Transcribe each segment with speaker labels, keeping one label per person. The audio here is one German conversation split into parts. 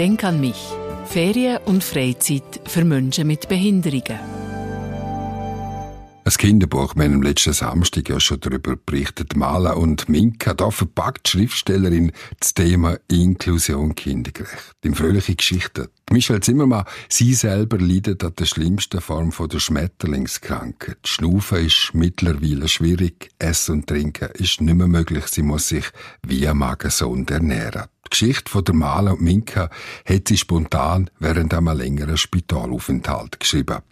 Speaker 1: Denk an mich. Ferien und Freizeit für Menschen mit Behinderungen.
Speaker 2: Ein Kinderbuch, wir haben am letzten Samstag ja schon darüber berichtet. Mala und Minka, da verpackt die Schriftstellerin das Thema Inklusion kindergerecht. In fröhliche Geschichten. Michelle Zimmermann, sie selber leidet an der schlimmsten Form der Schmetterlingskrankheit. Schnaufen ist mittlerweile schwierig, Essen und Trinken ist nicht mehr möglich. Sie muss sich via Magensonde ernähren. Die Geschichte von der Mala und Minka hat sie spontan während einem längeren Spitalaufenthalt geschrieben.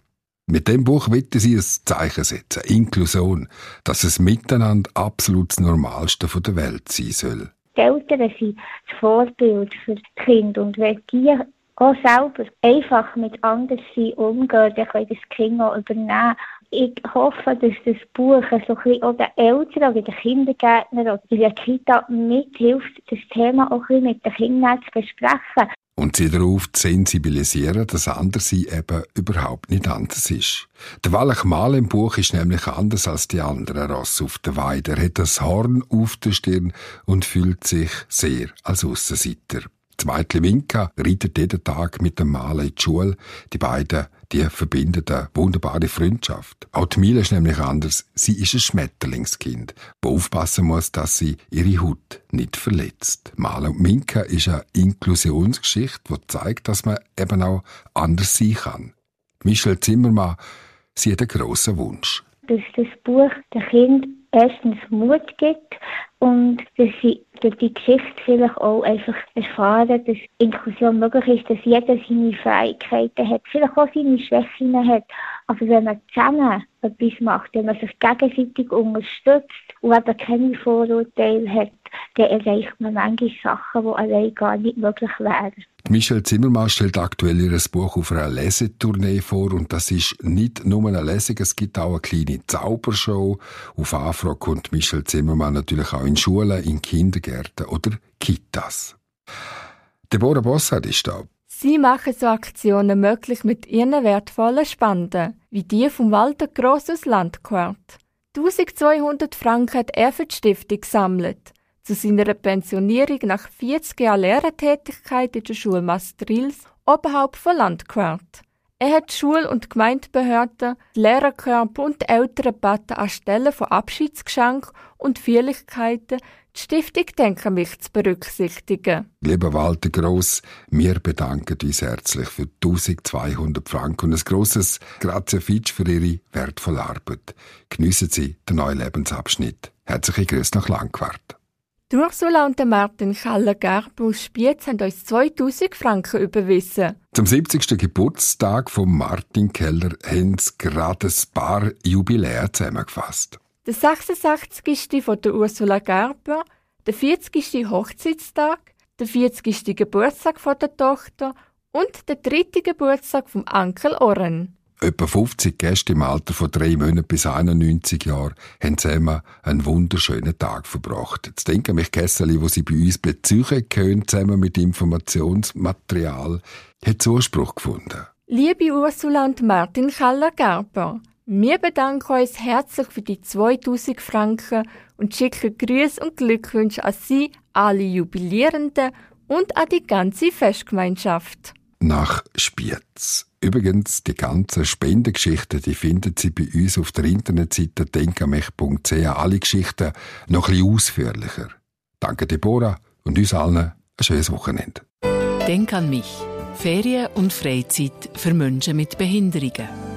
Speaker 2: Mit dem Buch wollen sie ein Zeichen setzen, Inklusion, dass es miteinander absolut das Normalste der Welt sein soll.
Speaker 3: Die Eltern sind das Vorbild für die Kinder und wenn die auch selber einfach mit Anderssein umgehen, dann können das Kind auch übernehmen. Ich hoffe, dass das Buch so ein auch den Eltern oder den Kindergärtnern oder der Kita mithilft, das Thema auch ein mit den Kindern zu besprechen
Speaker 2: und sie darauf zu sensibilisieren, dass Anderssein eben überhaupt nicht anders ist. Der Wallach Mal im Buch ist nämlich anders als die anderen Rassen auf der Weide. Er hat das Horn auf der Stirn und fühlt sich sehr als Aussenseiter. Zweitli Winka reitet jeden Tag mit dem Malen in die Schule. Die beiden, die verbinden eine wunderbare Freundschaft. Auch die Mila ist nämlich anders. Sie ist ein Schmetterlingskind, wo aufpassen muss, dass sie ihre Haut nicht verletzt. Mala und Minka ist eine Inklusionsgeschichte, die zeigt, dass man eben auch anders sein kann. Michelle Zimmermann, sie hat einen grossen Wunsch.
Speaker 3: Dass das Buch den Kind erstens Mut gibt und dass sie durch die Geschichte vielleicht auch einfach erfahren, dass Inklusion möglich ist, dass jeder seine Fähigkeiten hat, vielleicht auch seine Schwächen hat. Aber wenn man zusammen etwas macht, wenn man sich gegenseitig unterstützt und eben keine Vorurteile hat, dann erreicht man manche Sachen, die allein gar nicht möglich wären.
Speaker 2: Michelle Zimmermann stellt aktuell ihr Buch auf einer Lesetournee vor und das ist nicht nur eine Lesung, es gibt auch eine kleine Zaubershow. Auf Anfrage kommt Michelle Zimmermann natürlich auch in Schulen, in Kindergärten oder Kitas. Deborah Bossard ist da.
Speaker 4: Sie machen so Aktionen möglich mit ihren wertvollen Spenden, wie die vom Walter Gross aus Landquart. 1200 Franken hat er für die Stiftung gesammelt. Zu seiner Pensionierung nach 40 Jahren Lehrertätigkeit in der Schule Mastrils oberhalb von Landquart. Er hat Schul- und Gemeindebehörden, Lehrerkörper und Eltern gebeten, anstelle von Abschiedsgeschenken und Feierlichkeiten die Stiftung Denken mich zu berücksichtigen.
Speaker 2: Lieber Walter Gross, wir bedanken uns herzlich für 1200 Franken und ein grosses Grazie Fitsch für Ihre wertvolle Arbeit. Geniessen Sie den neuen Lebensabschnitt. Herzliche Grüße nach Langquart.
Speaker 4: Ursula und Martin Schaller-Gerber aus Spiez haben uns 2000 Franken überwiesen.
Speaker 2: Zum 70. Geburtstag von Martin Keller haben sie gerade ein paar Jubiläen zusammengefasst.
Speaker 4: Der 66. von der Ursula Gerber, der 40. Hochzeitstag, der 40. Geburtstag von der Tochter und der dritte Geburtstag vom Onkel Oren.
Speaker 2: Etwa 50 Gäste im Alter von drei Monaten bis 91 Jahren haben zusammen einen wunderschönen Tag verbracht. Jetzt denken mich Kesseli, wo sie bei uns beziehen können, zusammen mit Informationsmaterial, hat Zuspruch gefunden.
Speaker 4: Liebe Ursula und Martin Kaller-Gerber, wir bedanken uns herzlich für die 2000 Franken und schicken Grüße und Glückwünsche an Sie, alle Jubilierenden und an die ganze Festgemeinschaft.
Speaker 2: Nach Spiez. Übrigens, die ganzen Spendengeschichten, die finden Sie bei uns auf der Internetseite denkamech.ch. Alle Geschichten noch ein bisschen ausführlicher. Danke Deborah und uns allen ein schönes Wochenende.
Speaker 1: Denk an mich. Ferien und Freizeit für Menschen mit Behinderungen.